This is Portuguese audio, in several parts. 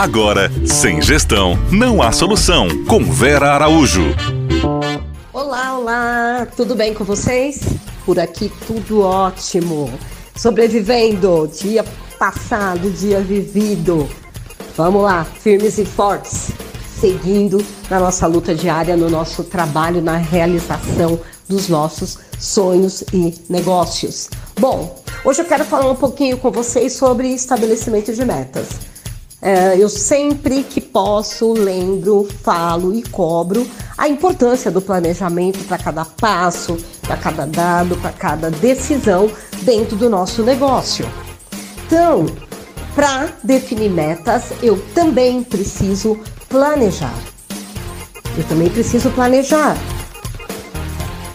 Agora, sem gestão, não há solução. Com Vera Araújo. Olá, olá, tudo bem com vocês? Por aqui tudo ótimo. Sobrevivendo, dia passado, dia vivido. Vamos lá, firmes e fortes, seguindo na nossa luta diária, no nosso trabalho, na realização dos nossos sonhos e negócios. Bom, hoje eu quero falar um pouquinho com vocês sobre estabelecimento de metas. É, eu sempre que posso lembro, falo e cobro a importância do planejamento para cada passo, para cada dado, para cada decisão dentro do nosso negócio. Então, para definir metas, eu também preciso planejar. Eu também preciso planejar.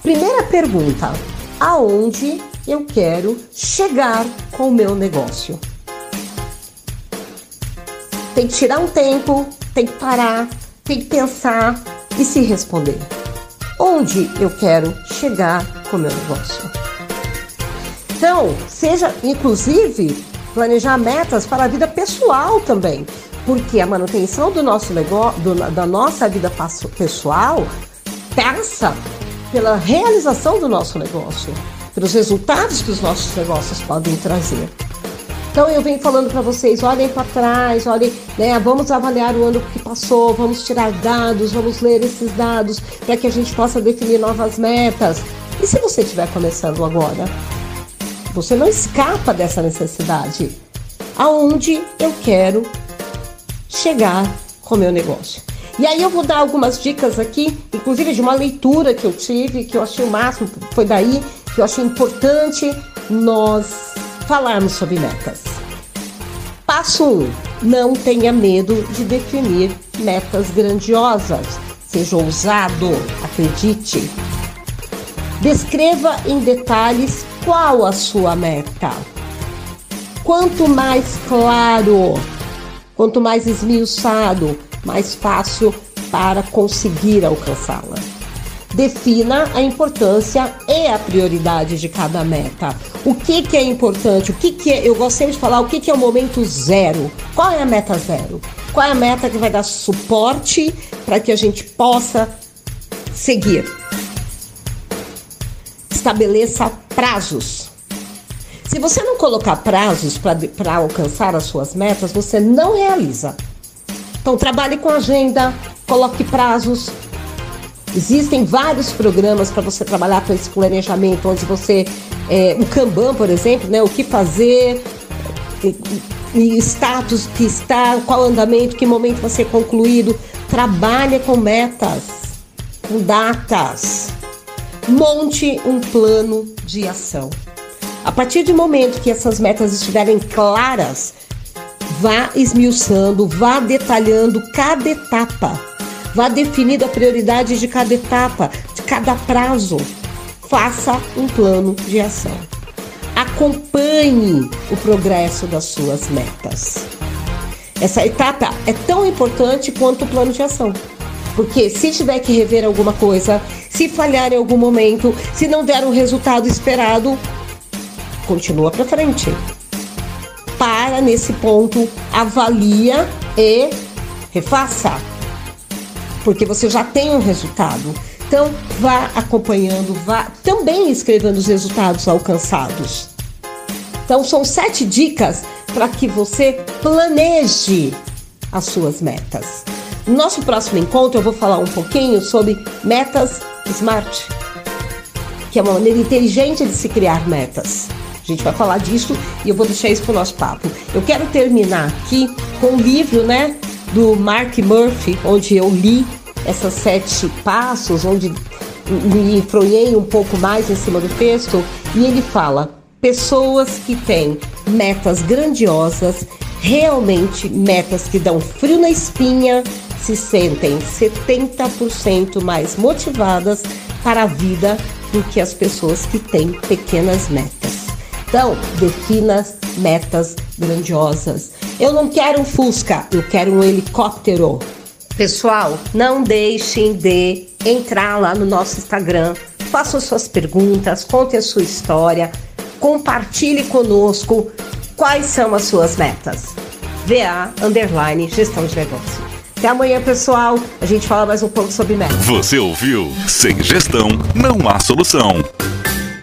Primeira pergunta: aonde eu quero chegar com o meu negócio? Tem que tirar um tempo, tem que parar, tem que pensar e se responder. Onde eu quero chegar com o meu negócio? Então, seja inclusive planejar metas para a vida pessoal também, porque a manutenção do nosso negócio, do, da nossa vida pessoal passa pela realização do nosso negócio, pelos resultados que os nossos negócios podem trazer. Então eu venho falando para vocês, olhem para trás, olhem, né, vamos avaliar o ano que passou, vamos tirar dados, vamos ler esses dados para que a gente possa definir novas metas. E se você estiver começando agora? Você não escapa dessa necessidade. Aonde eu quero chegar com o meu negócio? E aí eu vou dar algumas dicas aqui, inclusive de uma leitura que eu tive, que eu achei o máximo, foi daí que eu achei importante nós falarmos sobre metas. Passo 1. Um, não tenha medo de definir metas grandiosas. Seja ousado, acredite. Descreva em detalhes qual a sua meta. Quanto mais claro, quanto mais esmiuçado, mais fácil para conseguir alcançá-la. Defina a importância e a prioridade de cada meta. O que, que é importante? O que, que é, eu gostaria de falar o que, que é o momento zero. Qual é a meta zero? Qual é a meta que vai dar suporte para que a gente possa seguir? Estabeleça prazos. Se você não colocar prazos para alcançar as suas metas, você não realiza. Então, trabalhe com agenda, coloque prazos, Existem vários programas para você trabalhar com esse planejamento, onde você, é, o Kanban, por exemplo, né, o que fazer, e, e status que está, qual andamento, que momento vai ser concluído. Trabalhe com metas, com datas. Monte um plano de ação. A partir do momento que essas metas estiverem claras, vá esmiuçando, vá detalhando cada etapa Vá definindo a prioridade de cada etapa, de cada prazo. Faça um plano de ação. Acompanhe o progresso das suas metas. Essa etapa é tão importante quanto o plano de ação. Porque se tiver que rever alguma coisa, se falhar em algum momento, se não der o resultado esperado, continua para frente. Para nesse ponto, avalia e refaça porque você já tem um resultado. Então, vá acompanhando, vá também escrevendo os resultados alcançados. Então, são sete dicas para que você planeje as suas metas. No nosso próximo encontro, eu vou falar um pouquinho sobre metas smart, que é uma maneira inteligente de se criar metas. A gente vai falar disso e eu vou deixar isso para o nosso papo. Eu quero terminar aqui com um livro, né, do Mark Murphy, onde eu li essas sete passos, onde me enfronhei um pouco mais em cima do texto, e ele fala: pessoas que têm metas grandiosas, realmente metas que dão frio na espinha, se sentem 70% mais motivadas para a vida do que as pessoas que têm pequenas metas. Então, defina metas grandiosas. Eu não quero um Fusca, eu quero um helicóptero. Pessoal, não deixem de entrar lá no nosso Instagram, façam suas perguntas, contem a sua história, compartilhe conosco quais são as suas metas. VA underline gestão de negócio. Até amanhã, pessoal. A gente fala mais um pouco sobre metas. Você ouviu? Sem gestão, não há solução.